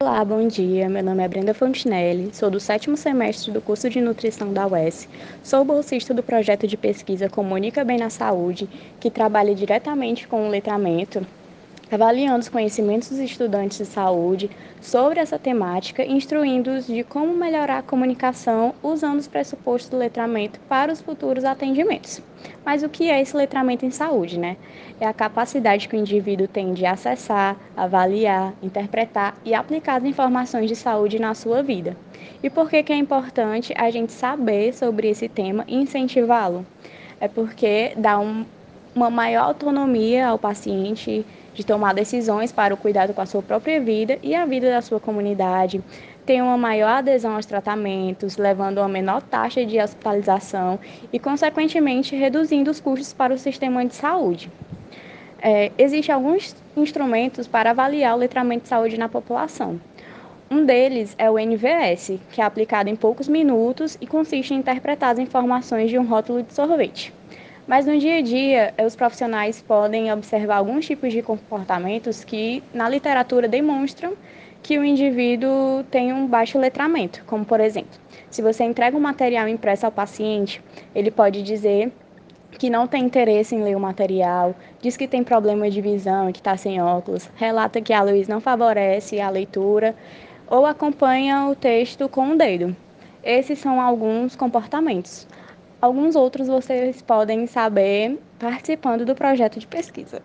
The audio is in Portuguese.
Olá, bom dia. Meu nome é Brenda Fontinelli, sou do sétimo semestre do curso de nutrição da UES. Sou bolsista do projeto de pesquisa Comunica Bem na Saúde, que trabalha diretamente com o letramento, avaliando os conhecimentos dos estudantes de saúde sobre essa temática, instruindo-os de como melhorar a comunicação usando os pressupostos do letramento para os futuros atendimentos. Mas o que é esse letramento em saúde, né? É a capacidade que o indivíduo tem de acessar, avaliar, interpretar e aplicar as informações de saúde na sua vida. E por que, que é importante a gente saber sobre esse tema e incentivá-lo? É porque dá um, uma maior autonomia ao paciente de tomar decisões para o cuidado com a sua própria vida e a vida da sua comunidade, tem uma maior adesão aos tratamentos, levando a uma menor taxa de hospitalização e, consequentemente, reduzindo os custos para o sistema de saúde. É, Existem alguns instrumentos para avaliar o letramento de saúde na população. Um deles é o NVS, que é aplicado em poucos minutos e consiste em interpretar as informações de um rótulo de sorvete. Mas no dia a dia, os profissionais podem observar alguns tipos de comportamentos que na literatura demonstram que o indivíduo tem um baixo letramento, como por exemplo, se você entrega um material impresso ao paciente, ele pode dizer que não tem interesse em ler o material, diz que tem problema de visão e que está sem óculos, relata que a luz não favorece a leitura ou acompanha o texto com o dedo. Esses são alguns comportamentos. Alguns outros vocês podem saber participando do projeto de pesquisa.